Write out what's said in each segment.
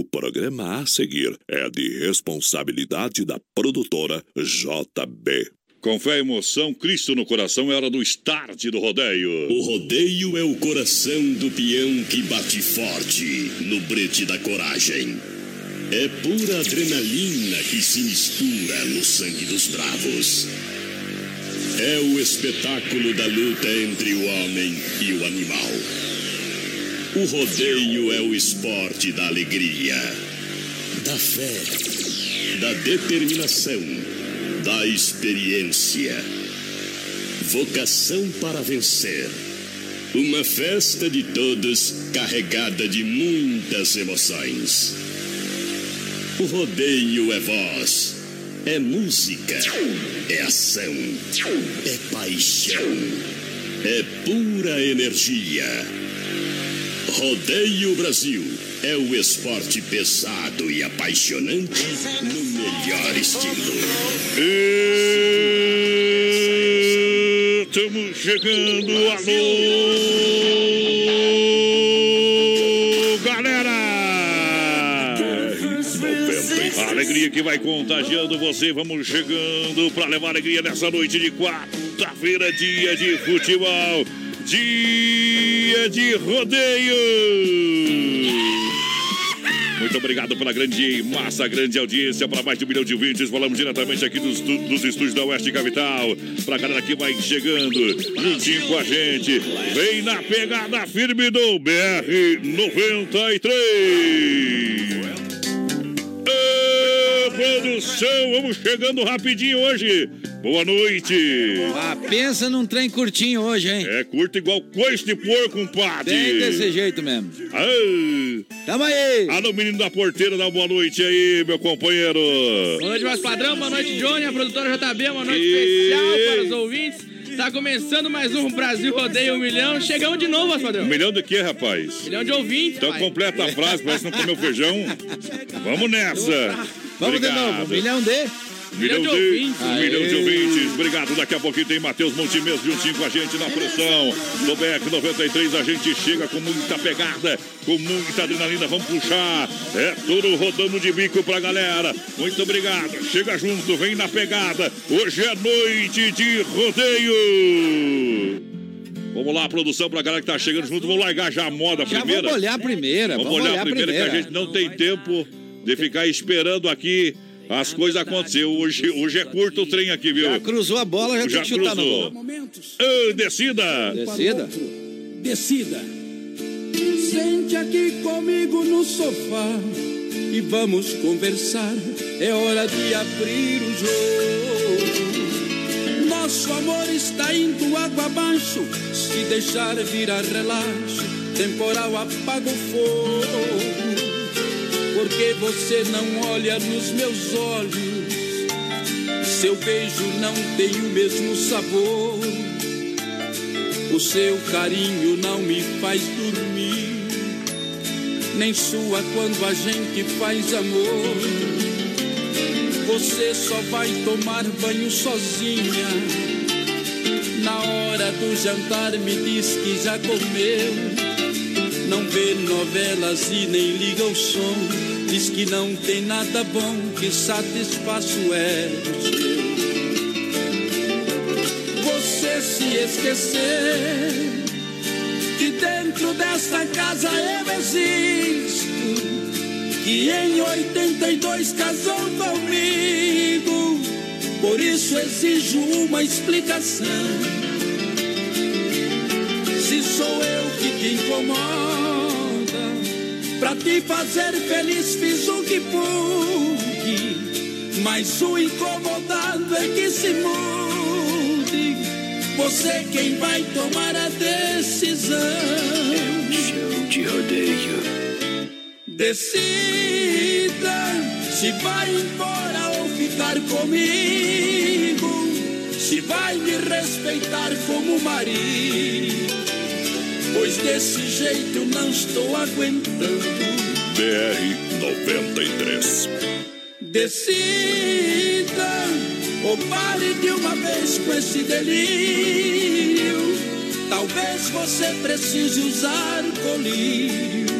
O programa a seguir é de responsabilidade da produtora JB. Com fé e emoção, Cristo no coração é hora do start do rodeio. O rodeio é o coração do peão que bate forte no brete da coragem. É pura adrenalina que se mistura no sangue dos bravos. É o espetáculo da luta entre o homem e o animal. O rodeio é o esporte da alegria, da fé, da determinação, da experiência. Vocação para vencer. Uma festa de todos carregada de muitas emoções. O rodeio é voz, é música, é ação, é paixão, é pura energia. Rodeio Brasil é o esporte pesado e apaixonante no melhor estilo. Estamos chegando, alô, galera! A alegria que vai contagiando você. Vamos chegando para levar alegria nessa noite de quarta-feira, dia de futebol dia de rodeio. Muito obrigado pela grande massa, grande audiência, para mais de um milhão de ouvintes. Falamos diretamente aqui dos, dos estúdios da Oeste Capital. Para a galera que vai chegando, juntinho com a gente. Vem na pegada firme do BR 93. Ô, produção, vamos chegando rapidinho hoje. Boa noite. Ah, pensa num trem curtinho hoje, hein? É curto igual coice de porco, compadre. Bem desse jeito mesmo. Ah. Tamo aí. Alô, menino da porteira, dá boa noite aí, meu companheiro. Boa noite, mais padrão. Boa noite, Johnny, a produtora JB. Uma noite e... especial para os ouvintes. Tá começando mais um Brasil Rodeio um Milhão. Chegamos de novo, padrão. Um milhão de quê, rapaz? milhão de ouvintes. Então pai. completa a frase, parece que não comeu feijão. Vamos nessa. Vamos Obrigado. de novo. Um milhão de. Milhão de, ouvintes. Um milhão de ouvintes. Obrigado. Daqui a pouquinho tem Matheus Montemês juntinho com a gente na produção. Do BEC 93, a gente chega com muita pegada, com muita adrenalina. Vamos puxar. É tudo rodando de bico pra galera. Muito obrigado. Chega junto, vem na pegada. Hoje é noite de rodeio. Vamos lá, produção, pra galera que tá chegando junto. Vamos largar já a moda Já primeira. vamos olhar a primeira. Vamos, Vamos, olhar a primeira, que a gente não tem tempo de ficar esperando aqui as coisas acontecer. Hoje, hoje é curto o trem aqui, viu? Já cruzou a bola, já, Já tem que chutar cruzou. no gol. Ô, descida! Descida. Decida. Sente aqui comigo no sofá e vamos conversar. É hora de abrir o jogo. Nosso amor está indo água abaixo. Se deixar virar relaxo, temporal apaga o fogo. Porque você não olha nos meus olhos. Seu beijo não tem o mesmo sabor. O seu carinho não me faz dormir, nem sua quando a gente faz amor. Você só vai tomar banho sozinha. Na hora do jantar me diz que já comeu. Não vê novelas e nem liga o som. Diz que não tem nada bom que satisfaça o ego seu você se esquecer que dentro desta casa eu existo, que em 82 casou comigo, por isso exijo uma explicação. Se sou eu que te incomoda, pra te fazer feliz fiz o que pude, mas o incomodado é que se mude. Você quem vai tomar a decisão. Show de rodeio. Decida se vai embora ou ficar comigo. Se vai me respeitar como marido. Pois desse jeito eu não estou aguentando. BR 93. Decida ou pare de uma vez com esse delírio. Talvez você precise usar colírio.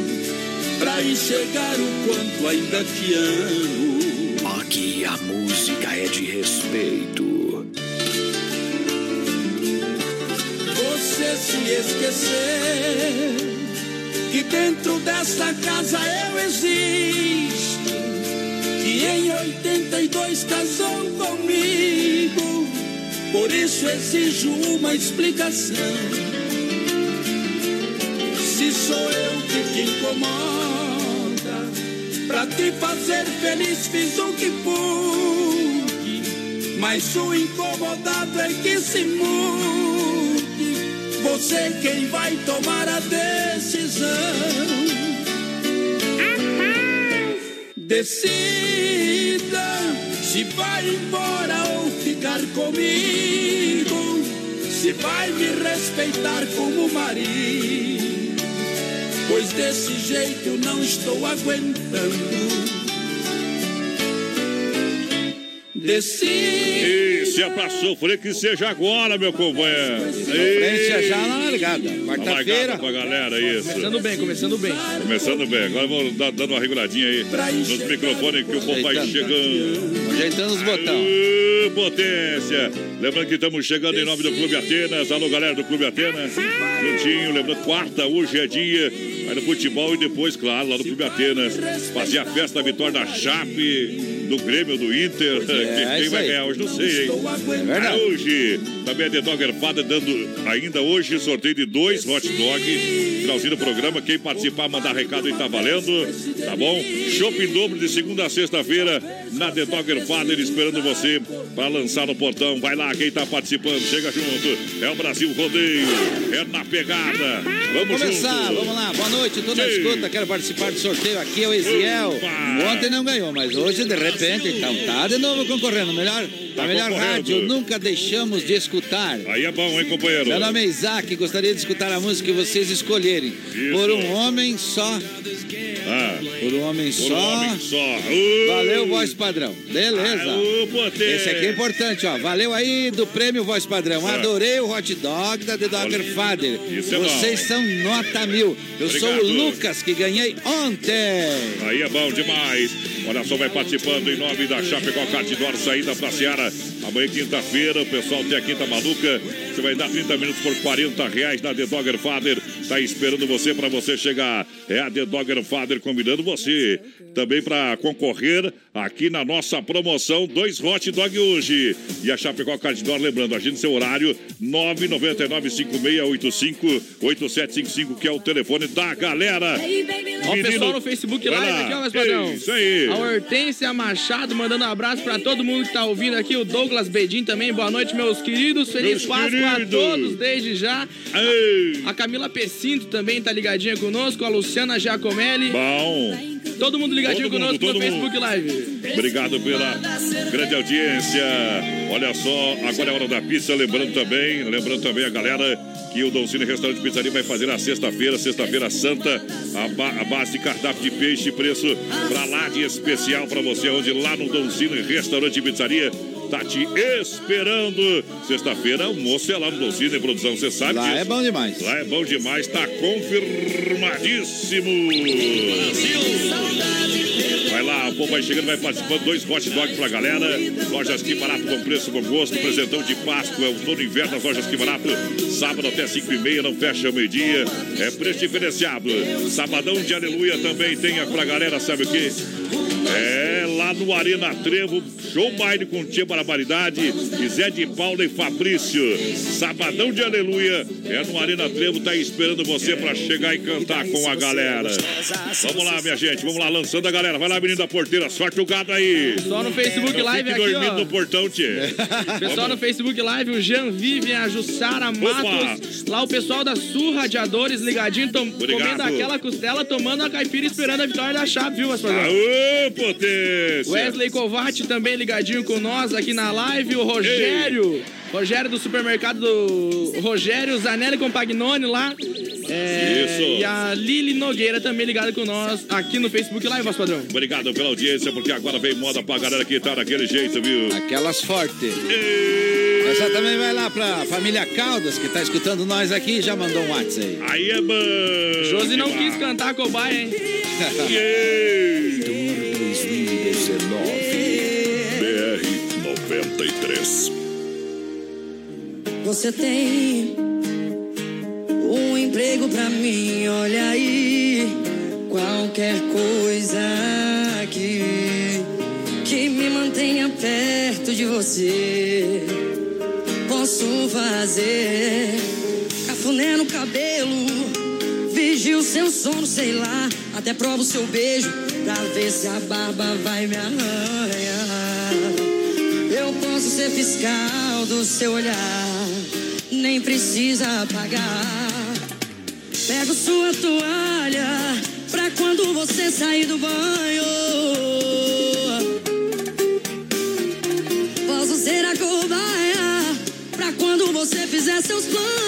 pra enxergar o quanto ainda te amo. Aqui a música é de respeito. Se esquecer que dentro desta casa eu existo. Que em 82 casou comigo. Por isso exijo uma explicação. Se sou eu que te incomoda, pra te fazer feliz fiz o que pude. Mas o incomodado é que se mude. Você quem vai tomar a decisão. Decida se vai embora ou ficar comigo. Se vai me respeitar como marido. Pois desse jeito eu não estou aguentando. Decida. Se é pra sofrer, que seja agora, meu companheiro. Frente já na largada. Quarta-feira. pra galera, isso. Começando bem, começando bem. Começando bem, agora vamos dar, dando uma reguladinha aí nos microfones que o povo vai chegando. Ajeitando os botões. Potência! Lembrando que estamos chegando em nome do Clube Atenas. Alô, galera do Clube Atenas. Juntinho, lembrando, quarta, hoje é dia. Vai no futebol e depois, claro, lá no Clube Atenas. Fazer a festa da vitória da Chape, do Grêmio, do Inter. Quem- Quem isso vai aí. ganhar hoje, não sei, hein? É verdade. Hoje, também a The Dogger Fada dando ainda hoje sorteio de dois hot dog. Finalzinho do programa. Quem participar, mandar recado aí tá valendo. Tá bom? Shopping dobro de segunda a sexta-feira na The Dogger Father esperando você para lançar no portão. Vai lá, quem tá participando, chega junto. É o Brasil Rodeio. É na pegada. Vamos Começar, junto. vamos lá. Boa noite, toda Sim. escuta. Quero participar do sorteio aqui, é o Eziel. Opa. Ontem não ganhou, mas hoje, de repente, então tá de novo concorrendo. Melhor, Tá a melhor rádio, nunca deixamos de escutar. Aí é bom, hein, companheiro? Meu nome é Isaac, gostaria de escutar a música que vocês escolherem. Isso. Por um homem só. Ah, Por um homem por só. um homem só. Uh. Valeu, voz padrão. Beleza. Aô, potência. Esse aqui é importante, ó. Valeu aí do prêmio Voz Padrão. É. Adorei o hot dog da The Dogger Olha, Father. isso é. Vocês são nota mil. Eu sou o Obrigado. Lucas que ganhei ontem. Aí é bom demais. Olha só, vai participando em nome da Chapecó Catidor, saída pra Seara. Amanhã, quinta-feira, o pessoal tem a quinta maluca. Você vai dar 30 minutos por 40 reais na The Dogger Father. Tá esperando você para você chegar. É a The Dogger Father convidando você também para concorrer aqui na nossa promoção. Dois hot dog hoje. E a Chapecó Catidor, lembrando, agende seu horário 999-5685-8755, que é o telefone da galera. Ó, o pessoal no Facebook Live lá. aqui, ó, mas padrão. Isso aí. A Hortência Machado mandando um abraço pra todo mundo que tá ouvindo aqui. O Douglas Bedin também. Boa noite, meus queridos. Feliz Meus Páscoa queridos. a todos desde já. Ei, A Camila Pecinto também tá ligadinha conosco. A Luciana Giacomelli. bom. Todo mundo ligadinho Todo mundo, conosco todo no mundo. Facebook Live. Obrigado pela grande audiência. Olha só, agora é hora da pizza. Lembrando também, lembrando também a galera que o Doncini Restaurante Pizzaria vai fazer na sexta-feira, sexta-feira santa, a, ba- a base de cardápio de peixe, preço pra lá de especial pra você, onde lá no Doncini Restaurante Pizzaria tá te esperando. Sexta-feira, almoço é lá no Doncini Produção, você sabe Lá disso. é bom demais. Lá é bom demais, tá confirmadíssimo. Vai lá, o povo vai chegando, vai participando. Dois hot dogs pra galera. Lojas Que Barato com preço, com gosto. Presentão de Páscoa, é o e inverno das lojas Que Barato. Sábado até 5 e meia, não fecha ao meio-dia. É preço diferenciado. Sabadão de Aleluia também tem pra galera, sabe o quê? É lá no Arena Trevo, show baile com Tia Barbaridade, e Zé de Paula e Fabrício. Sabadão de Aleluia, é no Arena Trevo, tá esperando você pra chegar e cantar com a galera. Vamos lá, minha gente, vamos lá, lançando a galera. Vai lá, menino da porteira, sorte o gado aí. Pessoal no Facebook Não Live aqui, dormindo ó. no portão, tia. Pessoal no Facebook Live, o Jean Vivian, a Jussara Matos. Lá o pessoal da Sul Radiadores ligadinho, tom, Obrigado. comendo aquela costela, tomando a caipira, esperando a vitória da chave, viu, Gasparzão? Potência. Wesley Covatti também ligadinho com nós aqui na live. O Rogério. Rogério do supermercado do Rogério Zanelli Compagnoni lá. É, Isso. E a Lili Nogueira também ligada com nós aqui no Facebook Live, vosso padrão. Obrigado pela audiência, porque agora vem moda pra galera que tá daquele jeito, viu? Aquelas fortes. E... Essa também vai lá pra família Caldas, que tá escutando nós aqui, já mandou um WhatsApp aí. Aí é bom. Josi não quis cantar cobaia, hein? Tour 2019. BR 93. Você tem um emprego pra mim, olha aí. Qualquer coisa que, que me mantenha perto de você. Posso fazer cafuné no cabelo, vigio seu sono, sei lá. Até provo seu beijo pra ver se a barba vai me arranhar. Eu posso ser fiscal do seu olhar, nem precisa pagar. Pego sua toalha pra quando você sair do banho. Posso ser a cobaia pra quando você fizer seus planos.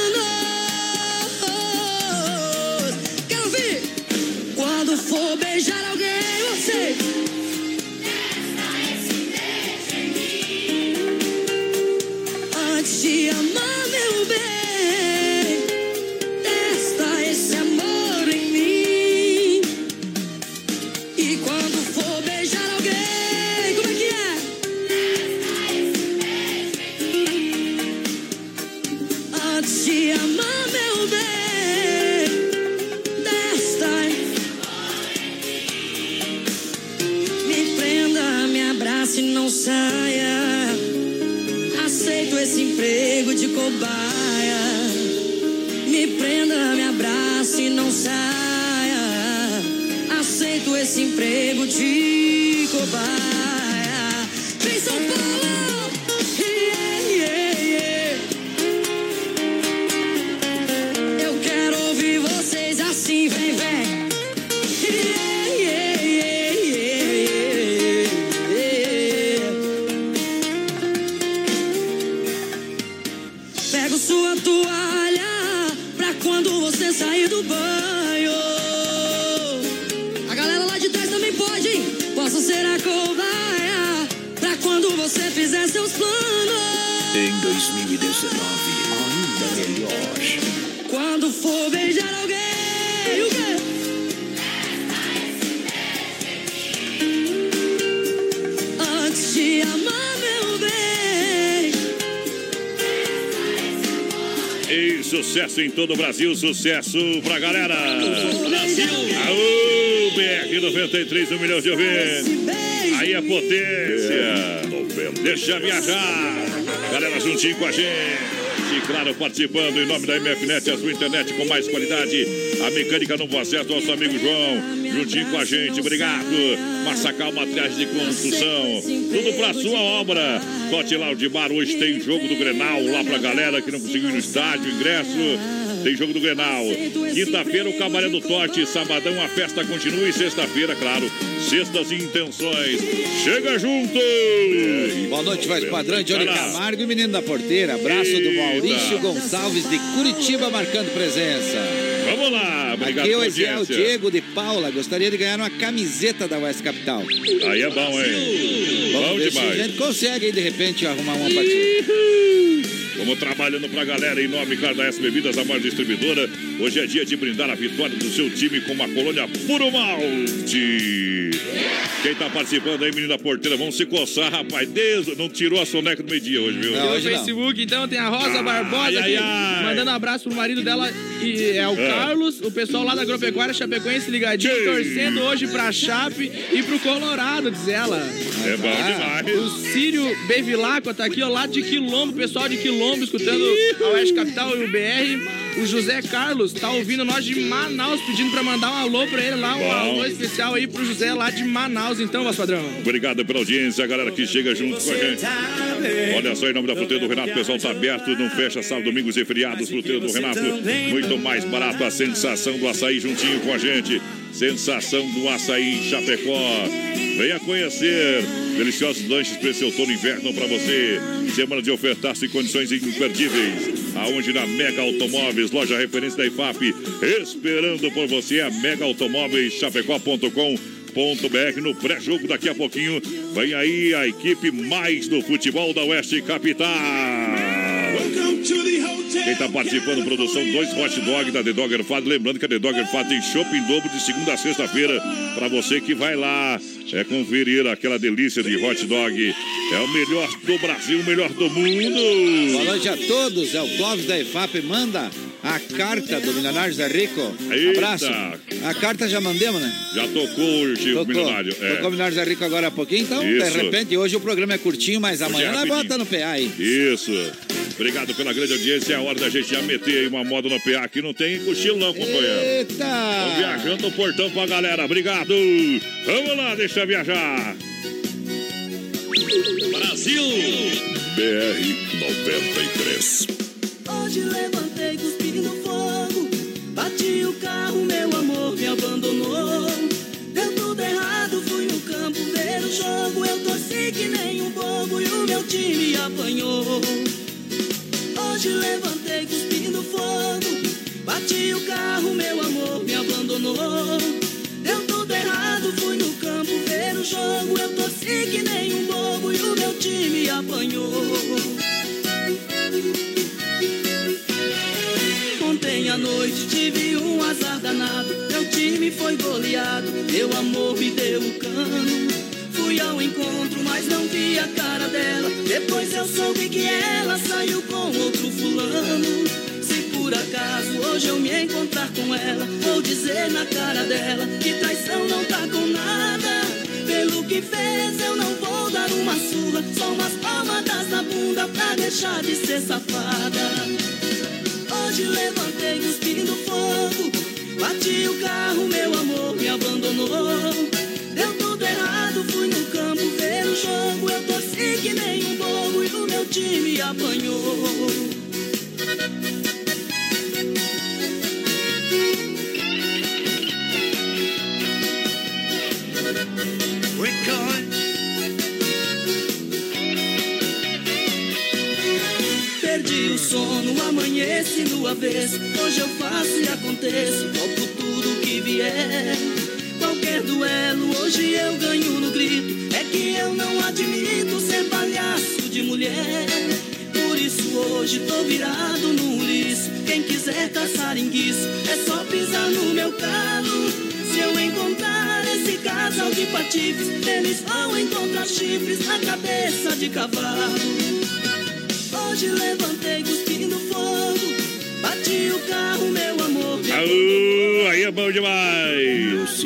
Você fizer seus planos. Em 2019, ainda melhor. Quando for beijar alguém, o quê? Antes de amar meu bem. E sucesso em todo o Brasil, sucesso pra galera. Brasil! Aô, BR 93, um milhão de ouvintes. Aí a potência. Deixa viajar. Galera juntinho com a gente. E claro, participando em nome da MFNet, a sua internet com mais qualidade. A mecânica Novo Acesso, nosso amigo João. Juntinho com a gente, obrigado. Massacal Materiais de Construção. Tudo pra sua obra. Tote bar. Hoje tem jogo do Grenal lá pra galera que não conseguiu ir no estádio, ingresso. Tem jogo do Grenal. Quinta-feira, o Cabaré do Tote. Sabadão, a festa continua. E sexta-feira, claro, sextas e intenções. Chega junto! Boa noite, voz padrão, Johnny Vai. Camargo e menino da porteira. Abraço do Maurício Eita. Gonçalves de Curitiba, marcando presença. Vamos lá, obrigado Aqui é o. Diego de Paula. Gostaria de ganhar uma camiseta da West Capital. Aí é bom, hein? Vamos Bom ver se a demais. gente consegue aí, de repente, arrumar uma partida. Vamos trabalhando pra galera em nome cara, da S Bebidas, a maior distribuidora. Hoje é dia de brindar a vitória do seu time com uma colônia puro malte. Quem tá participando aí, menina porteira, vamos se coçar, rapaz. Deus, não tirou a soneca do meio-dia hoje, viu? Não, No hoje não. Facebook, então, tem a Rosa Ai, Barbosa ai, aqui, ai. mandando um abraço pro marido dela, e é o É. Carlos, o pessoal lá da Agropecuária Chapecoense ligadinho, torcendo hoje pra Chape e pro Colorado, diz ela. É bom O demais. Sírio Bevilacqua tá aqui, ó, lá de Quilombo, pessoal de Quilombo, escutando a Oeste Capital e o BR. O José Carlos tá ouvindo nós de Manaus, pedindo pra mandar um alô pra ele lá, um Bom. alô especial aí pro José lá de Manaus, então, voz padrão. Obrigado pela audiência, a galera que chega junto com a gente. Olha só, em nome da Fruteira do Renato, o pessoal tá aberto, não fecha sábado, domingos e feriados. Fruteira do Renato, muito mais barato. A sensação do açaí juntinho com a gente. Sensação do açaí em Chapecó. Venha conhecer. Deliciosos lanches para esse outono e inverno para você. Semana de ofertas e condições imperdíveis. Aonde na Mega Automóveis, loja referência da IFAP. Esperando por você, a Mega Automóveis, chapecó.com no pré-jogo daqui a pouquinho. Vem aí a equipe mais do futebol da Oeste Capital. Quem tá participando, produção, dois hot dog da The Dogger Fad. Lembrando que a The Dogger Fad tem shopping em dobro de segunda a sexta-feira para você que vai lá é conferir aquela delícia de hot dog. É o melhor do Brasil, o melhor do mundo. Boa noite a todos. É o Clóvis da EFAP. Manda a carta do Milionário Zé Rico. Eita. Abraço. A carta já mandemos, né? Já tocou o Chico Tocou. Milionário. É. Tocou o Milionário Zé Rico agora há pouquinho. Então, Isso. de repente, hoje o programa é curtinho, mas amanhã é nós bota no PA aí. Isso. Obrigado pela grande audiência. É a hora da gente já meter aí uma moda no PA. Aqui não tem cochilo não, companheiro. Eita! viajando no portão pra galera. Obrigado. Vamos lá, deixa viajar. Brasil! BR 93. Hoje levantei cuspindo fogo. Bati o carro, meu amor me abandonou. Deu tudo errado, fui no campo ver o jogo. Eu torci que nem um bobo e o meu time apanhou. Hoje levantei cuspindo fogo. Bati o carro, meu amor me abandonou. Deu tudo errado, fui no campo ver o jogo. Eu torci que nem um bobo e o meu time apanhou. Ontem à noite tive um azar danado. Meu time foi goleado, meu amor me deu o cano. Fui ao encontro, mas não vi a cara dela. Depois eu soube que ela saiu com outro fulano. Se por acaso hoje eu me encontrar com ela, vou dizer na cara dela que traição não tá com nada. Pelo que fez, eu não vou dar uma surra, só umas palmadas na bunda pra deixar de ser safada. Hoje levantei cuspindo fogo. Bati o carro, meu amor me abandonou. Jogo. Eu torci que nem um bobo e o meu time apanhou. Perdi o sono, amanheci no avesso. Hoje eu faço e aconteço, topo tudo que vier. Qualquer duelo, hoje eu ganho no grito. Que eu não admito ser palhaço de mulher. Por isso hoje tô virado no liço. Quem quiser caçar enguiço, é só pisar no meu calo. Se eu encontrar esse casal de patifes, eles vão encontrar chifres na cabeça de cavalo. Hoje levantei cuspindo fogo. Bati o carro, meu amor. Aô, aí é bom demais.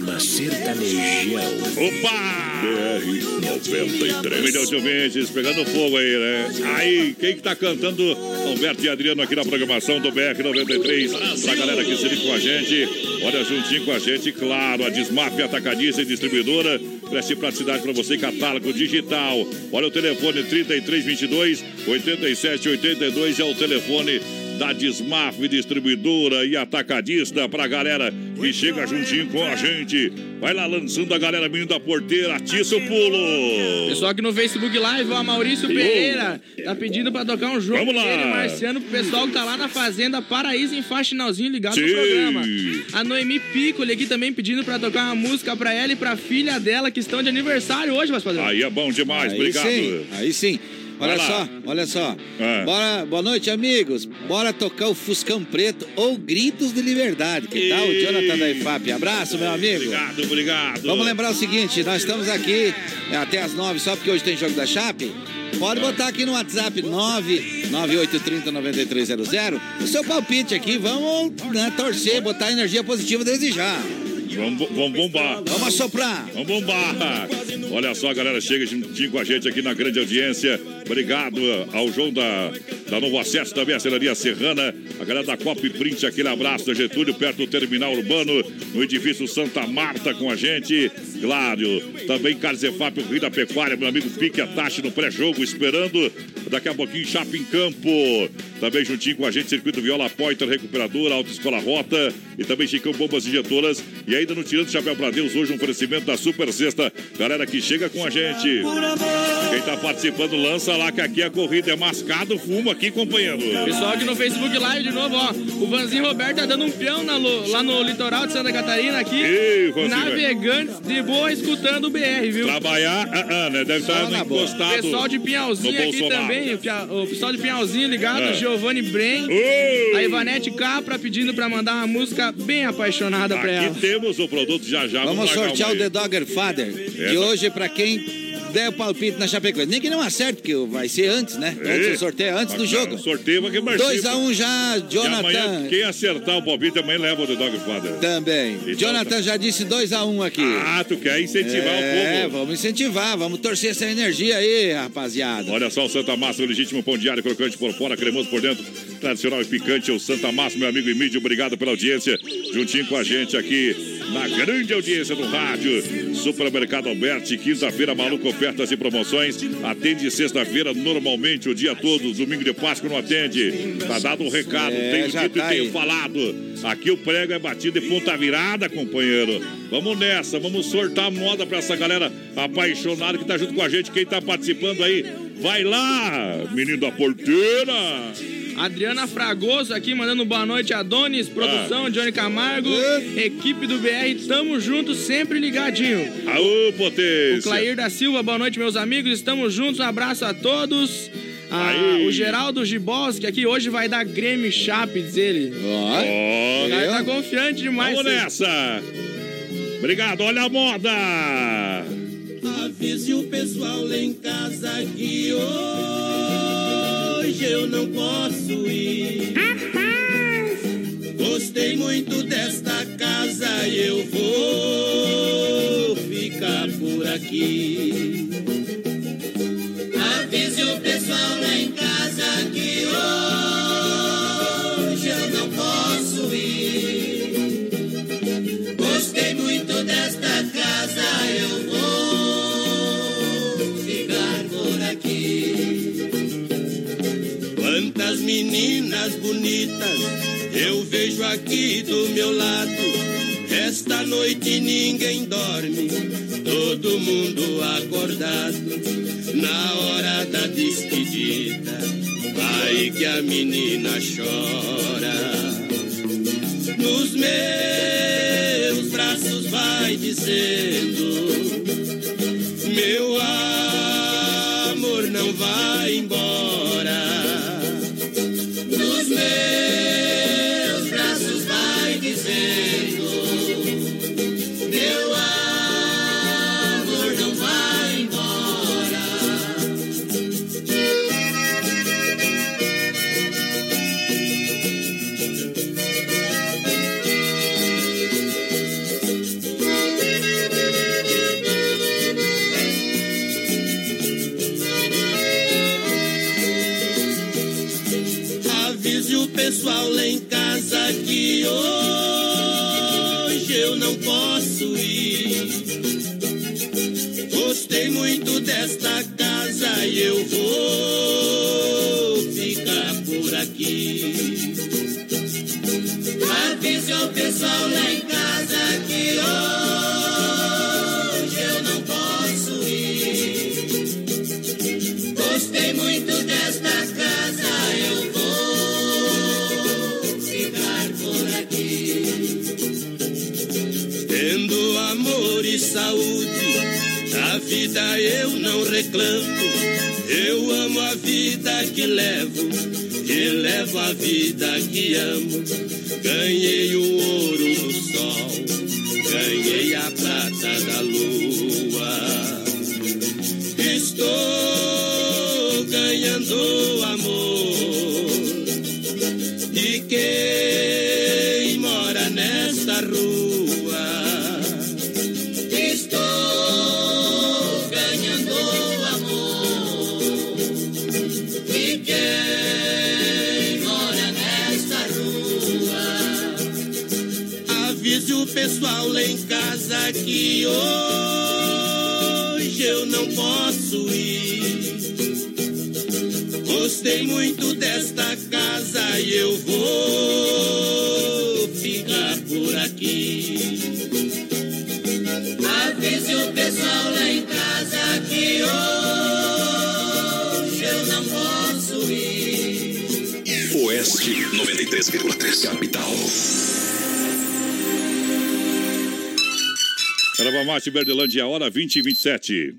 Sistema sertanejão. Opa! BR 93. Um milhão de ouvintes pegando fogo aí, né? Aí, quem que tá cantando? Alberto e Adriano aqui na programação do BR 93. Pra galera que se liga com a gente. Olha, juntinho com a gente, claro, a Desmaf Atacadista e Distribuidora. Preste praticidade pra você, catálogo digital. Olha o telefone 3322 8782 é o telefone da Desmaf Distribuidora e Atacadista pra galera que chega juntinho com a gente. Vai lá lançando a galera menino da porteira, atiça o pulo. Pessoal aqui no Facebook Live, ó, Maurício Pereira tá pedindo pra tocar um jogo Vamos lá. dele, Marciano, pro pessoal que tá lá na Fazenda Paraíso em Faxinalzinho ligado Sim. no programa. A Noemi Piccoli aqui também pedindo pra tocar uma música pra ela e pra filha dela que estão de aniversário hoje, mas padrão. Aí é bom demais, Aí obrigado. sim, aí sim. Olha só, olha só. É. Bora, boa noite, amigos. Bora tocar o Fuscão Preto ou Gritos de Liberdade. Que tal? O. Jonathan da IFAP. Abraço, meu amigo. Obrigado, obrigado. Vamos lembrar o seguinte, nós estamos aqui até as nove, só porque hoje tem jogo da Chape. Pode botar aqui no WhatsApp 998309300 o seu palpite aqui. Vamos né, torcer, botar energia positiva desde já. Vamos, vamos bombar. Vamos assoprar. Vamos bombar! Olha só, galera, chega juntinho com a gente aqui na grande audiência. Obrigado ao João da, da Novo Acesso, também a Celaria Serrana, a galera da Cop Print, aquele abraço da Getúlio, perto do Terminal Urbano, no edifício Santa Marta com a gente. Claro, também Carzefap, o Rio da Pecuária, meu amigo Pique Atache no pré-jogo, esperando daqui a pouquinho Chapa em Campo. Também juntinho com a gente, Circuito Viola Pointer, Recuperadora, Autoescola Rota e também Chicão Bombas Injetoras. E ainda no Tirando Chapéu pra Deus, hoje um oferecimento da Super Sexta. Galera que chega com a gente. Quem tá participando, lança lá que aqui a corrida é mascado, fumo aqui companheiro. Pessoal aqui no Facebook Live de novo, ó. O Vanzinho Roberto tá dando um peão na lá no litoral de Santa Catarina aqui. Ei, Vanzinho, navegantes de boa escutando o BR, viu? Trabalhar, ah, ah, né? Deve estar boa. encostado. Pessoal de Pinhalzinho aqui Bolsonaro. também, o pessoal de Pinhalzinho ligado, É. Giovanni Bren, a Ivanete Capra pedindo pra mandar uma música bem apaixonada pra ela. Aqui temos o produto já já. Vamos largar sortear o. The Dogger Father. De Essa- hoje, pra quem der o palpite na Chapecoense. Nem que não acerte, porque vai ser antes, né? Antes Ei, do sorteio, antes do jogo. Sorteio vai que 2x1 já, E amanhã, Jonathan. quem acertar o palpite, amanhã leva o The Dog Father. Também. Então, Jonathan já disse 2x1 aqui. Ah, tu quer incentivar é, o povo. vamos incentivar, vamos torcer essa energia aí, rapaziada. Olha só o Santa Massa, o legítimo pão diário, crocante por fora, cremoso por dentro, tradicional e picante. O Santa Massa, meu amigo Emílio, obrigado pela audiência. Juntinho com a gente aqui na grande audiência do rádio. Supermercado Alberti, quinta-feira, maluco, ofertas e promoções. Atende sexta-feira, normalmente, o dia todo. Domingo de Páscoa não atende. Tá dado o recado, É, tenho dito tá e tenho aí. falado. Aqui o prego é batido e ponta virada, companheiro. Vamos nessa, vamos sortar moda pra essa galera apaixonada que tá junto com a gente. Quem tá participando aí, vai lá, menino da porteira. Adriana Fragoso aqui mandando boa noite, Adonis, produção, Ah. Johnny Camargo, equipe do BR, tamo junto, sempre ligadinho. Aô, O potência. Clair da Silva, boa noite, meus amigos, estamos juntos, um abraço a todos. Ah, o Geraldo Giboski aqui hoje vai dar Grêmio Chape, diz ele. Ó, Ó, O cara tá confiante demais. vamos nessa. Obrigado, olha a moda. Avise o pessoal lá em casa que hoje eu não posso ir. Gostei muito desta casa e eu vou ficar por aqui. Avise o pessoal lá em casa que hoje meninas bonitas eu vejo aqui do meu lado. Esta noite ninguém dorme, todo mundo acordado. Na hora da despedida, vai que a menina chora nos meus braços vai dizendo: Meu amor não vai embora. Nos pessoal lá em casa que hoje eu não posso ir. Gostei muito desta casa e eu vou ficar por aqui. Avise o pessoal lá em casa que hoje saúde, da vida eu não reclamo. Eu amo a vida que levo, e levo a vida que amo. Ganhei o ouro do sol, ganhei a prata da lua. Estou ganhando amor de quem Pessoal lá em casa que hoje eu não posso ir. Gostei muito desta casa e eu vou ficar por aqui. Avise o pessoal lá em casa que hoje eu não posso ir. Mate 93,3 Capital. Erva Mate Verdelândia, hora 20 e 27.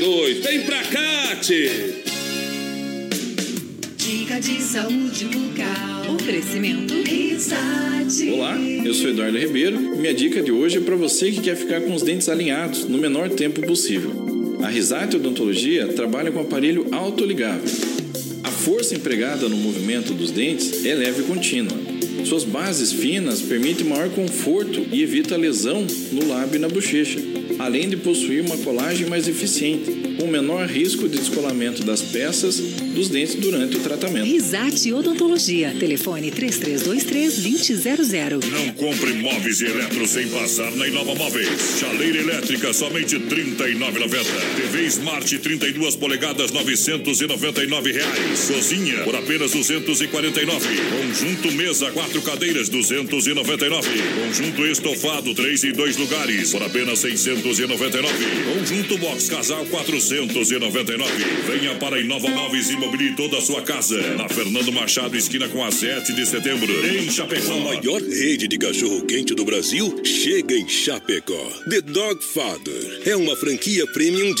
Vem pra cá, tchê! Dica de saúde bucal. Oferecimento Risate. Olá, eu sou Eduardo Ribeiro e minha dica de hoje é para você que quer ficar com os dentes alinhados no menor tempo possível. A Risate Odontologia trabalha com aparelho autoligável. A força empregada no movimento dos dentes é leve e contínua. Suas bases finas permitem maior conforto e evita lesão no lábio e na bochecha, além de possuir uma colagem mais eficiente, com menor risco de descolamento das peças dos dentes durante o tratamento. Risate Odontologia. Telefone 3323-2000. Não compre móveis e eletro sem passar na Inova Móveis. Chaleira elétrica, somente R$ 39,90. TV Smart 32 polegadas, 999 reais. Cozinha, por apenas R$ 249. Conjunto mesa, quatro cadeiras, R$ 299. Conjunto estofado, três e dois lugares, por apenas R$ 699. Conjunto box casal, R$ 499. Venha para a Inova Móveis e mobile toda a sua casa. Na Fernando Machado, esquina com a 7 de setembro. Em Chapecó. A maior rede de cachorro-quente do Brasil chega em Chapecó. The Dog Father é uma franquia premium de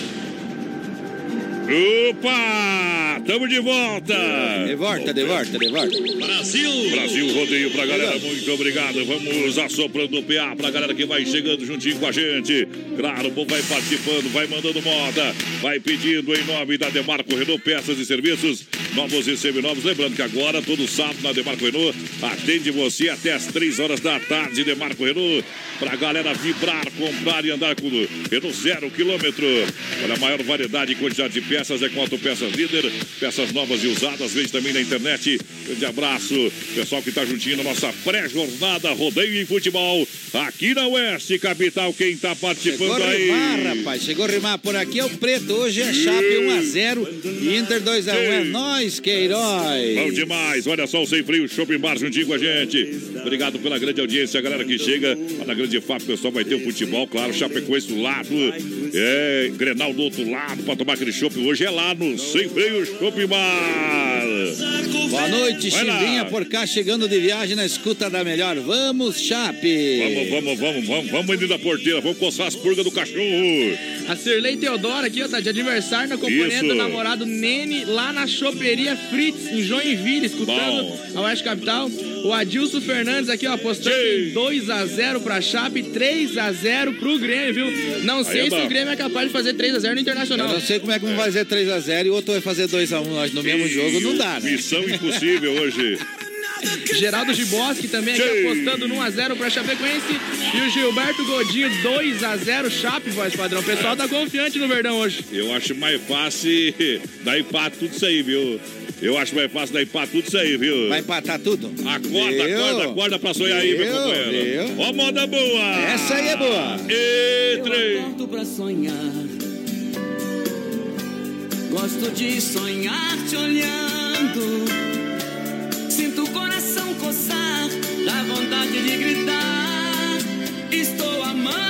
Opa! Tamo de volta! De volta, de volta, de volta. Brasil! Brasil rodeio pra galera, muito obrigado. Vamos assoprando o PA pra galera que vai chegando juntinho com a gente. Claro, o povo vai participando, vai mandando moda, vai pedindo em nome da Demarco Renault Peças e Serviços, novos e seminovos. Lembrando que agora, todo sábado, na Demarco Renault, atende você até as 3 horas da tarde. Demarco Renault, pra galera vibrar, comprar e andar com o Renault zero quilômetro. Olha, a maior variedade e quantidade de peças é com Autopeças Líder. Peças novas e usadas, vende também na internet. Grande abraço, pessoal que tá juntinho na nossa pré-jornada Rodeio em Futebol. Aqui na Oeste Capital, quem tá participando Chegou aí? rimar, rapaz. Chegou rimar por aqui. É o Preto. Hoje é Chape 1x0. Inter 2x1. É nóis, Queiroz. Bom demais, olha só o Sem Frio Shopping Bar juntinho com a gente. Obrigado pela grande audiência, a galera que chega lá na Grande FAP, pessoal vai ter o futebol, claro, Chapecoense do lado, é, Grenal do outro lado, pra tomar aquele shopping. Hoje é lá no Sem Freio Shopping Bar. Boa noite, Vai lá. Chimbinha por cá, chegando de viagem na escuta da melhor. Vamos, Chape. Vamos, vamos, vamos, vamos, vamos indo da porteira, vamos coçar as purgas do cachorro. A Cirlei Teodora aqui, ó, tá de aniversário na companhia Isso. do namorado Nene lá na choperia Fritz, em Joinville, escutando Bom. a Oeste Capital. O Adilson Fernandes aqui, ó, apostando em 2x0 pra Chape, 3x0 pro Grêmio, viu? Não sei é se o Grêmio é capaz de fazer 3x0 no Eu Internacional. não sei como é que um vai fazer 3x0 e o outro vai fazer 2x1 nós no mesmo jogo. Não dá, né? Missão impossível hoje. Geraldo Giboski também aqui apostando no 1x0 pra Chapecoense. E o Gilberto Godinho, 2x0 Chape, voz padrão. O pessoal tá confiante no Verdão hoje. Eu acho mais fácil dar empate tudo isso aí, viu? Eu acho mais fácil dar empate tudo isso aí, viu? Vai empatar tudo? Acorda, Viu? acorda, acorda pra sonhar aí, meu Viu? companheiro. Ó, moda boa! Essa aí é boa. E três. Acordo pra sonhar. Gosto de sonhar te olhando. Sinto o coração coçar, dá vontade de gritar. Estou amando.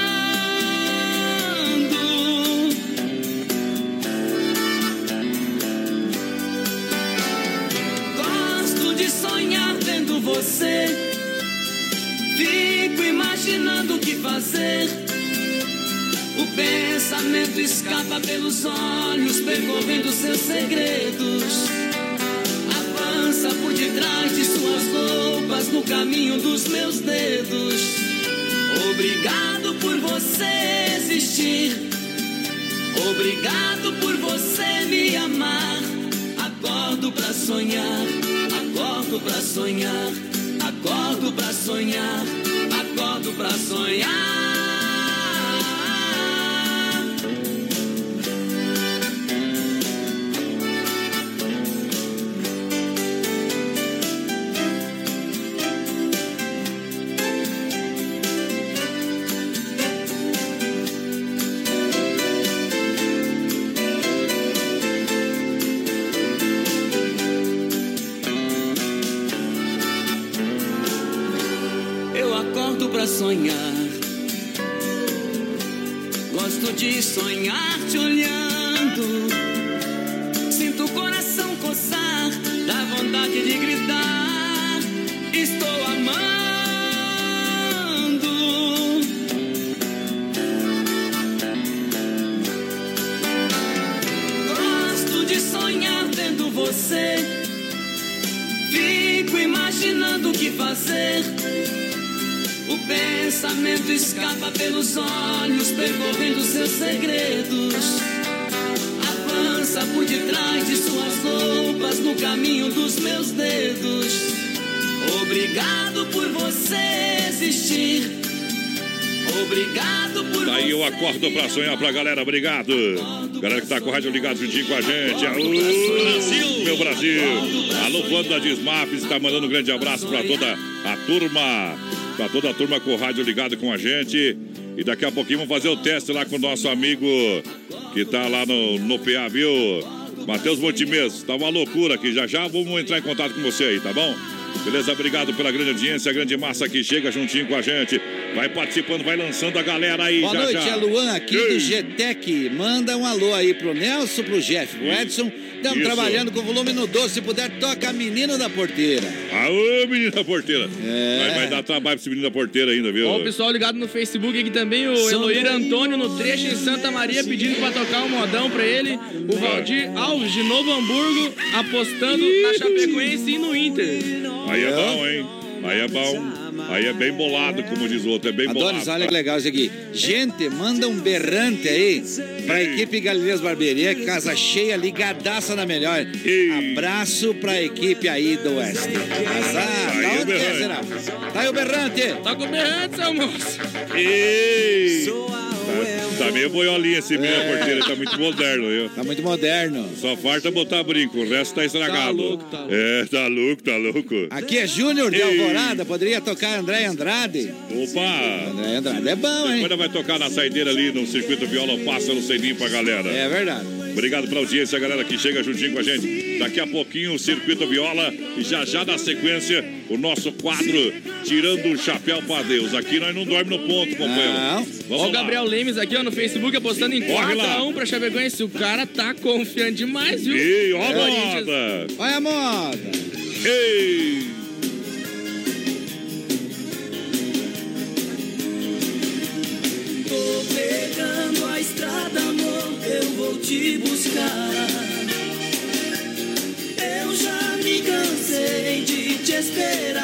Gosto de sonhar vendo você. Fico imaginando o que fazer Pensamento escapa pelos olhos, percorrendo seus segredos. Avança por detrás de suas roupas, no caminho dos meus dedos. Obrigado por você existir. Obrigado por você me amar. Acordo pra sonhar, acordo pra sonhar, acordo pra sonhar, acordo pra sonhar. Acordo pra sonhar pra galera, obrigado. Galera que tá com o rádio ligado juntinho com a gente. Alô, Brasil! Meu Brasil! Alô, banda de Smafs, tá mandando um grande abraço pra toda a turma. Pra toda a turma com o rádio ligado com a gente. E daqui a pouquinho vamos fazer o teste lá com o nosso amigo que tá lá no, no PA, viu? Matheus Montemez, tá uma loucura aqui. Já já vamos entrar em contato com você aí, tá bom? Beleza? Obrigado pela grande audiência, a grande massa que chega juntinho com a gente. Vai participando, vai lançando a galera aí. Boa já, noite, já. é Luan aqui do Ei. GTEC. Manda um alô aí pro Nelson, pro Jeff, pro Edson. Estamos trabalhando com o volume no 12. Se puder, toca Menino da Porteira. Aô, menino da porteira. É. Vai, vai dar trabalho pra esse menino da porteira ainda, viu? Ó, o pessoal ligado no Facebook aqui também, o São Eloir. Antônio no trecho em Santa Maria pedindo pra tocar um modão pra ele. O Valdir Alves de Novo Hamburgo apostando na Chapecoense e no Inter. Aí é bom, hein? Aí é bom. Aí é bem bolado, como diz o outro. É bem Adonis, bolado. olha que legal isso aqui. Gente, manda um berrante aí pra equipe Galileuas Barbearia, casa cheia, ligadaça na melhor. Abraço pra equipe aí do Oeste. Azar, Aí da o onde que é, será? Tá aí o berrante. Tá com berrante, seu moço. Ei! Tá, tá meio boiolinha esse menino da porteira, tá muito moderno, viu? Tá muito moderno. Só falta botar brinco, o resto tá estragado. Tá louco, tá louco. É, tá louco, tá louco. Aqui é Júnior de. Alvorada, poderia tocar André Andrade. Opa! André Andrade é bom, hein? Depois vai tocar na saideira ali no circuito viola, passa no ceninho pra galera. É verdade. Obrigado pela audiência, galera que chega juntinho com a gente. Daqui a pouquinho o Circuito Viola e já já na sequência o nosso quadro Tirando o Chapéu pra Deus. Aqui nós não dormimos no ponto, companheiro. Não. Vamos o lá. Gabriel Lemes aqui, ó, no Facebook, apostando em Corre lá. 4x1 pra Chapecoense. O cara tá confiante demais, viu? Ei, ó a moda! Olha a moda. Ei! Te buscar. Eu já me cansei de te esperar.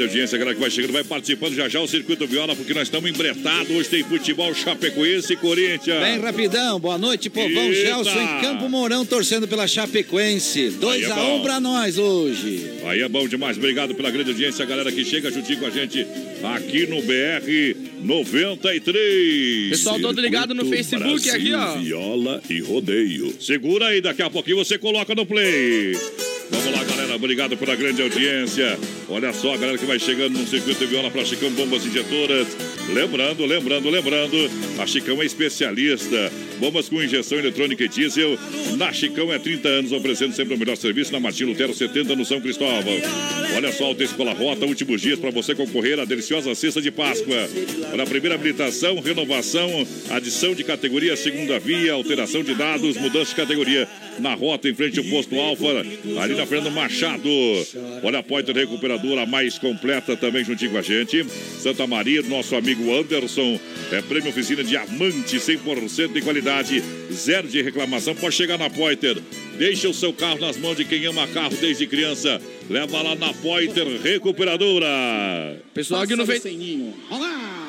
Grande audiência. A galera que vai chegando, vai participando já já o Circuito Viola, porque nós estamos embretados. Hoje tem futebol Chapecoense e Corinthians. Bem rapidão, boa noite, povão. Eita. Gelson em Campo Mourão torcendo pela Chapecoense. 2 Aí é a bom. 1 pra nós hoje. Aí é bom demais. Obrigado pela grande audiência, a galera que chega juntinho com a gente aqui no BR 93. Pessoal todo ligado no Facebook aqui, ó. Viola e rodeio. Segura aí, daqui a pouquinho você coloca no play. Vamos lá, galera. Obrigado pela grande audiência. Olha só, a galera que vai chegando no circuito de viola para Chicão Bombas Injetoras. Lembrando, lembrando, lembrando, a Chicão é especialista. Bombas com injeção eletrônica e diesel. Na Chicão é 30 anos, oferecendo sempre o melhor serviço. Na Martim Lutero 70 no São Cristóvão. Olha só, Alta Escola Rota, últimos dias para você concorrer à deliciosa cesta de Páscoa. Olha, a primeira habilitação, renovação, adição de categoria, segunda via, alteração de dados, mudança de categoria. Na rota, em frente ao posto Alfa, ali na Fernando Machado. Olha a Pointer Recuperadora mais completa também juntinho com a gente. Santa Maria, nosso amigo Anderson. É prêmio oficina Diamante, 100% de qualidade. Zero de reclamação. Pode chegar na Pointer. Deixa o seu carro nas mãos de quem ama carro desde criança. Leva lá na Pointer Recuperadora. Pessoal aqui no Passa Facebook. Olá!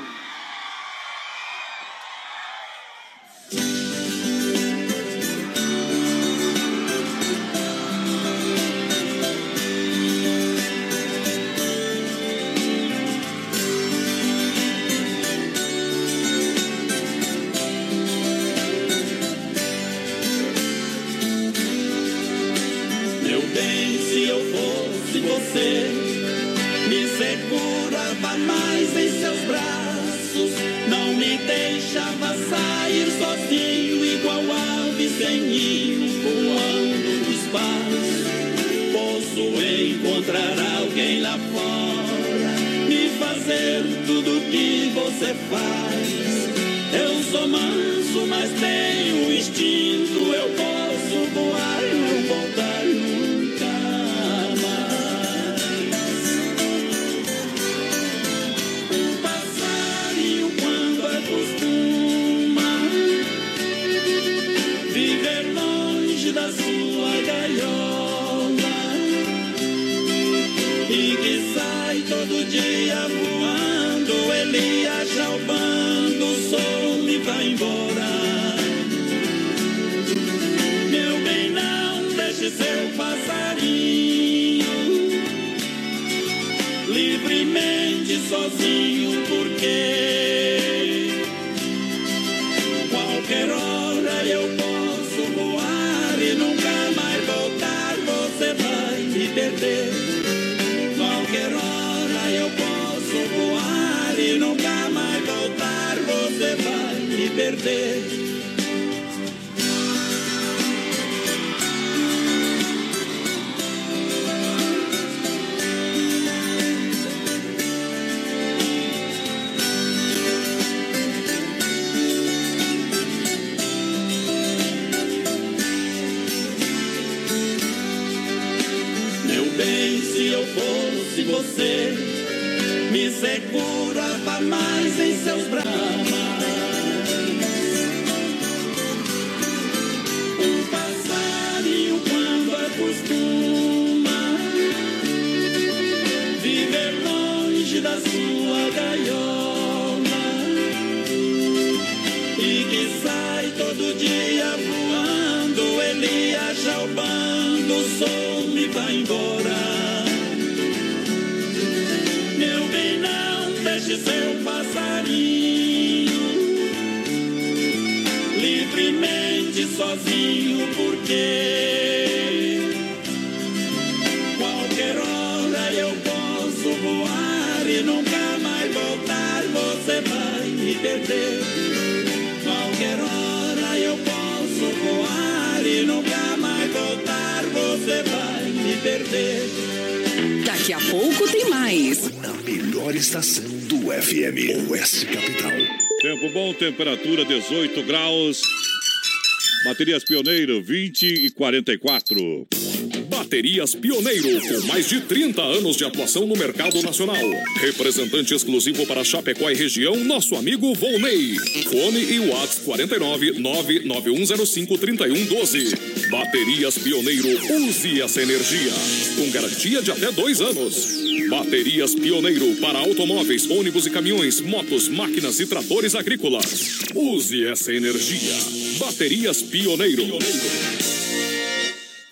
Sozinho, igual ave sem ninho, voando no espaço. Posso encontrar alguém lá fora, me fazer tudo o que você faz. Eu sou manso, mas tenho instinto, eu posso voar sozinho porque qualquer hora eu posso voar e nunca mais voltar. Você vai me perder. Qualquer hora eu posso voar e nunca mais voltar. Você vai me perder. Segurava mais em seus braços. Perder. Daqui a pouco tem mais. Na melhor estação do FM, Oeste Capital. Tempo bom, temperatura 18 graus. Baterias Pioneiro 20 e 44. Baterias Pioneiro, com mais de 30 anos de atuação no mercado nacional. Representante exclusivo para Chapecó e região, nosso amigo Volney. Fone e WhatsApp 49 99105 3112. Baterias Pioneiro, use essa energia. Com garantia de até dois anos. Baterias Pioneiro para automóveis, ônibus e caminhões, motos, máquinas e tratores agrícolas. Use essa energia. Baterias Pioneiro.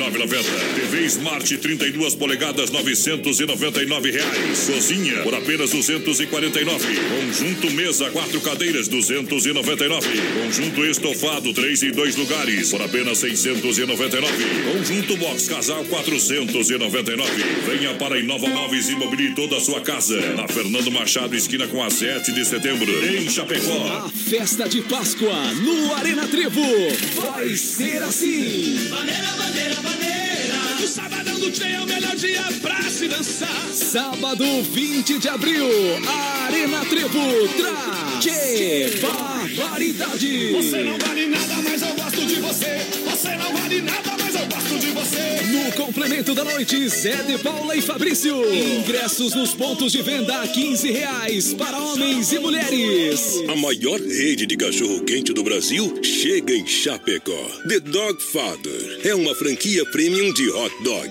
TV Smart 32 polegadas 999 reais. Sozinha por apenas 249. Conjunto mesa quatro cadeiras 299. Conjunto estofado 3 e 2 lugares por apenas 699. Conjunto box casal 499. Venha para Inova Móveis e mobile toda a sua casa. Na Fernando Machado esquina com a 7 de setembro em Chapecó. A festa de Páscoa no Arena Trevo. Vai ser assim. Bandeira, bandeira, bandeira. O sabadão do Tchê é o melhor dia pra se dançar. Sábado 20 de abril, Arena Trevo traz Que Barbaridade. Você não vale nada, mas eu gosto de você. Você não vale nada, gosto de você. No complemento da noite, Zé de Paula e Fabrício. Ingressos nos pontos de venda a 15 reais para homens e mulheres. A maior rede de cachorro-quente do Brasil chega em Chapecó. The Dog Father é uma franquia premium de hot dog.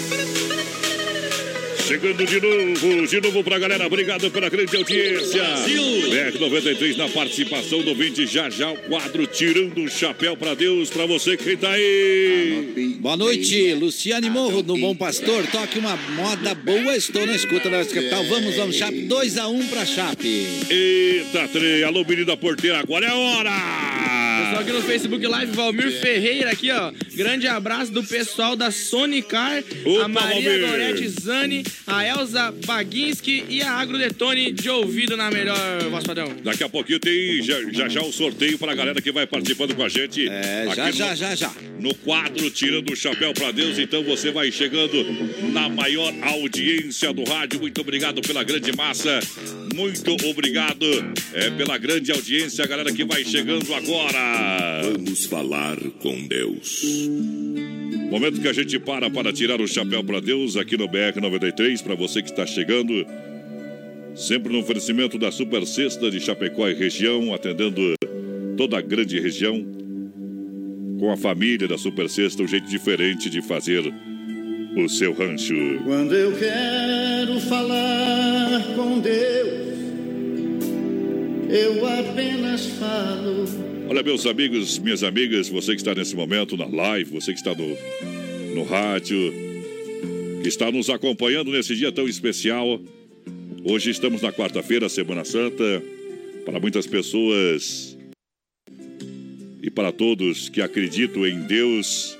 Chegando de novo, de novo pra galera. Obrigado pela grande audiência. BR 93 na participação do 20 já já o quadro Tirando o Chapéu pra Deus, pra você que tá aí. Boa noite, Luciane Morro do Bom Pastor. Toque uma moda boa, estou na escuta da Oeste Capital. Vamos, vamos, Chape. 2x1 pra Chape. Eita, trem. Alô, menino da porteira, agora é a hora. Pessoal aqui no Facebook Live, Valmir Ferreira aqui, ó. Grande abraço do pessoal da Sonicar, Opa, a Maria Valmir. Gorete Zani, a Elza Baginski e a Agrodetone de ouvido na melhor voz padrão. Daqui a pouquinho tem já já, já o sorteio pra galera que vai participando com a gente. É, já, já, já, já. No quadro Tirando o Chapéu pra Deus. Então você vai chegando na maior audiência do rádio. Muito obrigado pela grande massa. Muito obrigado é, pela grande audiência, galera que vai chegando agora. Vamos falar com Deus. Momento que a gente para para tirar o chapéu para Deus aqui no BR 93 para você que está chegando. Sempre no oferecimento da Super Sexta de Chapecó e região, atendendo toda a grande região. Com a família da Super Sexta, um jeito diferente de fazer o seu rancho. Quando eu quero falar com Deus, eu apenas falo. Olha, meus amigos, minhas amigas, você que está nesse momento na live, você que está no, no rádio, que está nos acompanhando nesse dia tão especial. Hoje estamos na quarta-feira, Semana Santa. Para muitas pessoas e para todos que acreditam em Deus,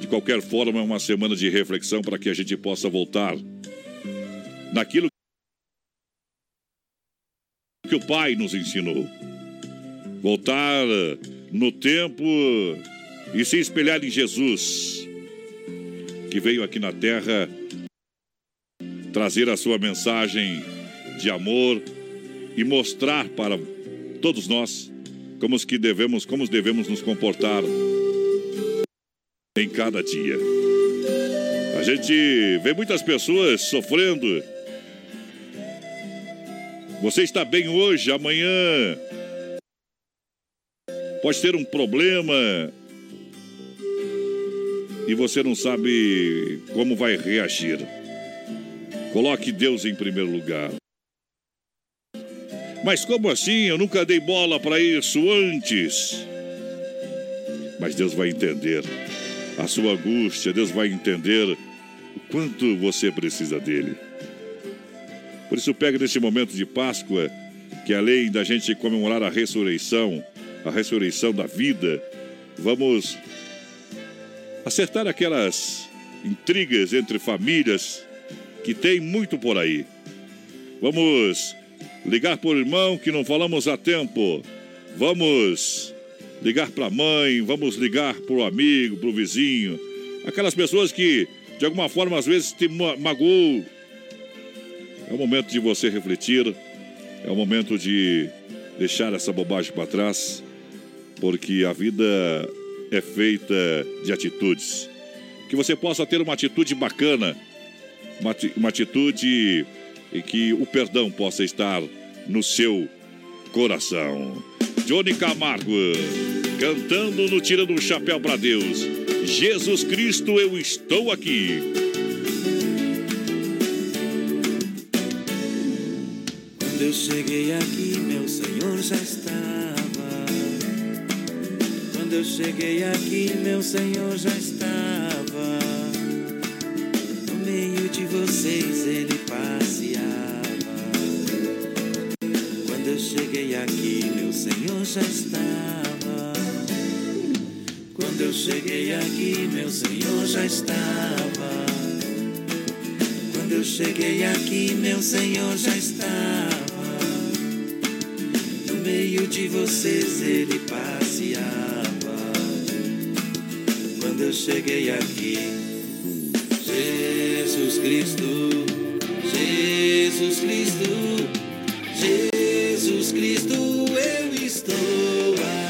de qualquer forma, é uma semana de reflexão para que a gente possa voltar naquilo que o Pai nos ensinou. Voltar no tempo e se espelhar em Jesus, que veio aqui na terra trazer a sua mensagem de amor e mostrar para todos nós como que devemos, como devemos nos comportar em cada dia. A gente vê muitas pessoas sofrendo. Você está bem hoje, amanhã pode ter um problema e você não sabe como vai reagir. Coloque Deus em primeiro lugar. Mas como assim? Eu nunca dei bola para isso antes. Mas Deus vai entender a sua angústia, Deus vai entender o quanto você precisa dele. Por isso, pega nesse momento de Páscoa, que além da gente comemorar a ressurreição, a ressurreição da vida, vamos acertar aquelas intrigas entre famílias que tem muito por aí. Vamos ligar por irmão que não falamos há tempo. Vamos ligar para a mãe, vamos ligar para o amigo, para o vizinho. Aquelas pessoas que, de alguma forma, às vezes te ma magoou. É o momento de você refletir, é o momento de deixar essa bobagem para trás, porque a vida é feita de atitudes. Que você possa ter uma atitude bacana, uma, ati- uma atitude e que o perdão possa estar no seu coração. Johnny Camargo, cantando no Tirando o Chapéu para Deus. Jesus Cristo, eu estou aqui. Eu cheguei aqui, meu Senhor já estava. Quando eu cheguei aqui, meu Senhor já estava. No meio de vocês ele passeava. Quando eu cheguei aqui, meu Senhor já estava. Quando eu cheguei aqui, meu Senhor já estava. Quando eu cheguei aqui, meu Senhor já estava. Meio de vocês ele passeava. Quando eu cheguei aqui, Jesus Cristo, Jesus Cristo, Jesus Cristo, eu estou aqui.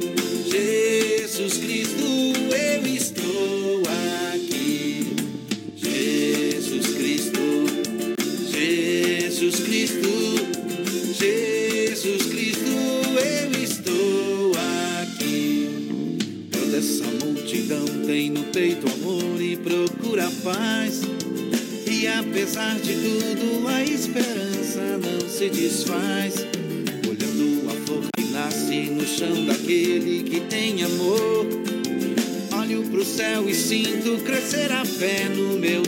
respeito, amor e procura paz. E apesar de tudo, a esperança não se desfaz. Olhando a flor que nasce no chão daquele que tem amor. Olho pro céu e sinto crescer a fé no meu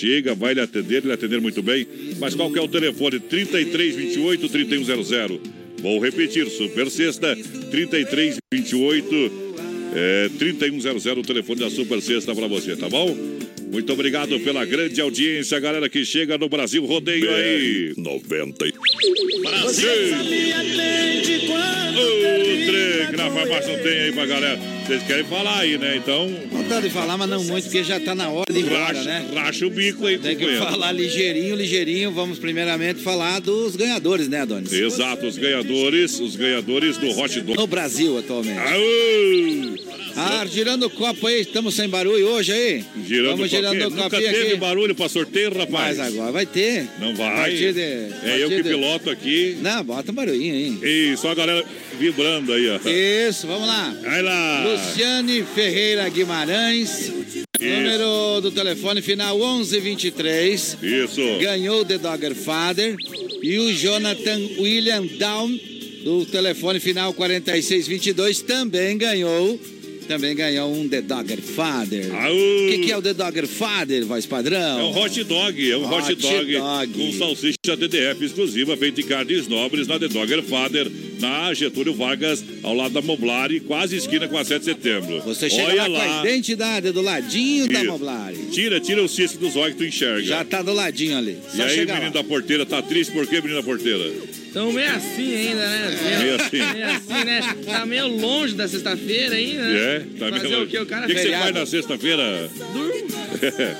chega, vai lhe atender, lhe atender muito bem. Mas qual que é o telefone? 3328 3100. Vou repetir, Super Sexta, 3328 é, 3100, o telefone da Super Sexta para você, tá bom? Muito obrigado pela grande audiência, galera que chega no Brasil Rodeio aí. 90. Você sabia, trem, de quando O trem na farmácia não tem aí pra galera. Vocês querem falar aí, né? Então. Vontade de falar, mas não muito, porque já tá na hora de ir embora, Racha, né? racha o bico aí, Tem que falar ligeirinho, ligeirinho. Vamos primeiramente falar dos ganhadores, né, Adonis? Exato, os ganhadores, os ganhadores do Hot Dog. No Brasil, atualmente. Aô! Ah, girando o copo aí, estamos sem barulho hoje aí? Girando Estamos o girando o Nunca copinho teve aqui. barulho pra sorteio, rapaz. Mas agora vai ter. Não vai. de- é eu que de- piloto aqui. Não, bota um barulhinho aí. E só a galera vibrando aí, ó. Isso, vamos lá. Vai lá. Luciane Ferreira Guimarães. Número do telefone final 1123. Isso. Ganhou The Dogger Father. E o Jonathan William Down, do telefone final 4622, também ganhou. Também ganhou um The Dogger Father. O que, que é o The Dogger Father, voz padrão? É um hot dog, é um hot, Hot dog, dog. com salsicha DDF exclusiva, feita em carnes nobres na The Dogger Father, na Getúlio Vargas, ao lado da Moblari, quase esquina com a 7 de setembro. Você chega Olha lá, com a identidade do ladinho da Isso. Moblari. Tira, tira o cisco dos olhos que tu enxerga. Já tá do ladinho ali. E Só aí, chegar menino lá. da porteira, tá triste por quê, menino da porteira? Então meio assim ainda, né? Meio assim. Meio assim, né? Tá meio longe da sexta-feira ainda, né? É? Tá Fazer meio- o quê? O cara que, que você faz na sexta-feira? Durmo.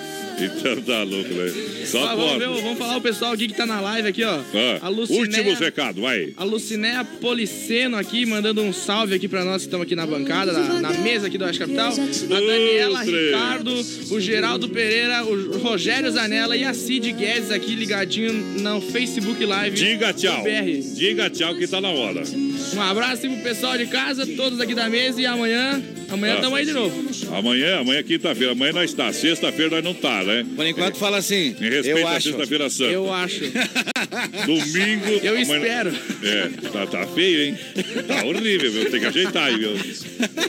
então tá louco, né? Só Ó, vamos, ver, vamos falar o pessoal aqui que tá na live aqui, ó. Ah, A últimos recados, vai. A Lucinéia Policeno aqui, mandando um salve aqui pra nós que estamos aqui na bancada, na, na mesa aqui do Oeste Capital. A Daniela. Ricardo, o Geraldo Pereira, o Rogério Zanella e a Cid Guedes aqui ligadinho no Facebook Live. Diga tchau. BR. Diga tchau que tá na hora. Um abraço pro pessoal de casa, todos aqui da mesa e amanhã, amanhã Ah. estamos aí de novo. Amanhã, amanhã é quinta-feira. Amanhã nós tá. Sexta-feira nós não tá, né? Por enquanto fala assim. Em respeito à sexta-feira santa. Eu acho. Domingo. Eu amanhã- espero. É, tá, tá feio, hein? Tá horrível, meu. Tem que ajeitar aí, meu.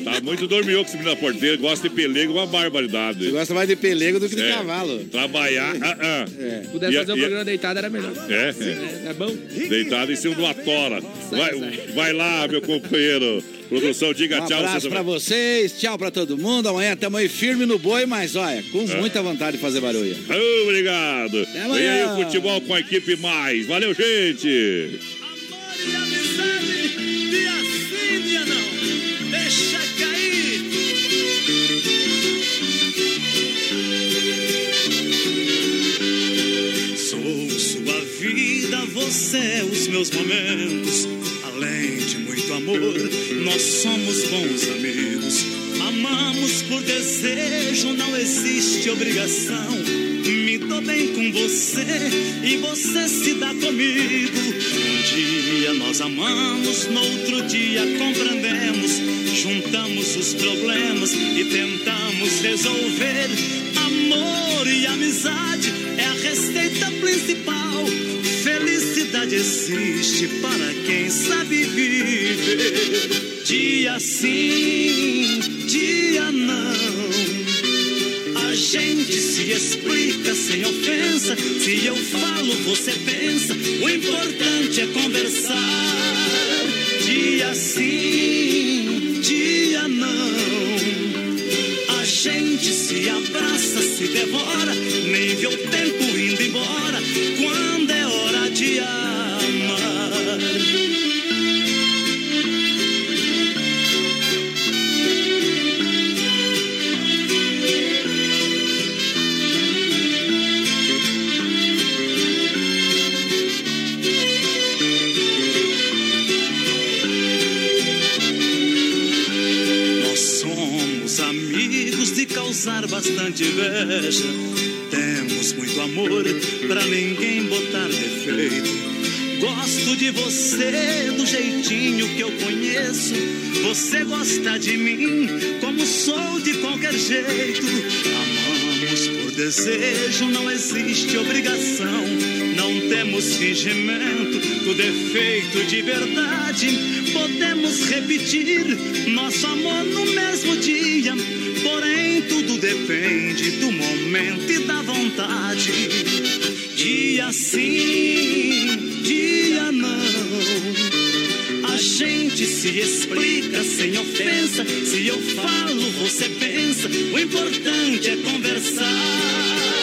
Tá muito dormioco esse menino da porteira. Gosta de pelego, uma barbaridade. Você gosta mais de pelego do que de É. cavalo. Trabalhar, ah, ah. É. Pudesse E fazer o a- programa deitado era melhor. É, é. É, é bom? Deitado em cima de uma tora. Vai, vai lá, meu companheiro. Produção, diga Um tchau. abraço você pra vocês, tchau pra todo mundo. Amanhã estamos aí firme no boi, mas olha, com É. muita vontade de fazer barulho. Obrigado. Vem aí amanhã. o futebol com a equipe mais. Valeu, gente. Dia sim, dia não. Deixa cair. Sou sua vida, você é os meus momentos. Além de muito amor, nós somos bons amigos. Amamos por desejo, não existe obrigação. Me dou bem com você e você se dá comigo. Um dia nós amamos, no outro dia compreendemos. Juntamos os problemas e tentamos resolver. Amor e amizade é a receita principal. Felicidade existe para quem sabe viver. Dia sim, dia não. A gente se explica sem ofensa. Se eu falo, você pensa. O importante é conversar. Dia sim, dia não. A gente se abraça, se devora. Nem vê o tempo bastante inveja. Temos muito amor pra ninguém botar defeito. Gosto de você do jeitinho que eu conheço. Você gosta de mim como sou de qualquer jeito. Amamos por desejo, não existe obrigação. Não temos fingimento do defeito de verdade. Podemos repetir nosso amor no mesmo dia. Depende do momento e da vontade. Dia sim, dia não. A gente se explica sem ofensa. Se eu falo, você pensa. O importante é conversar.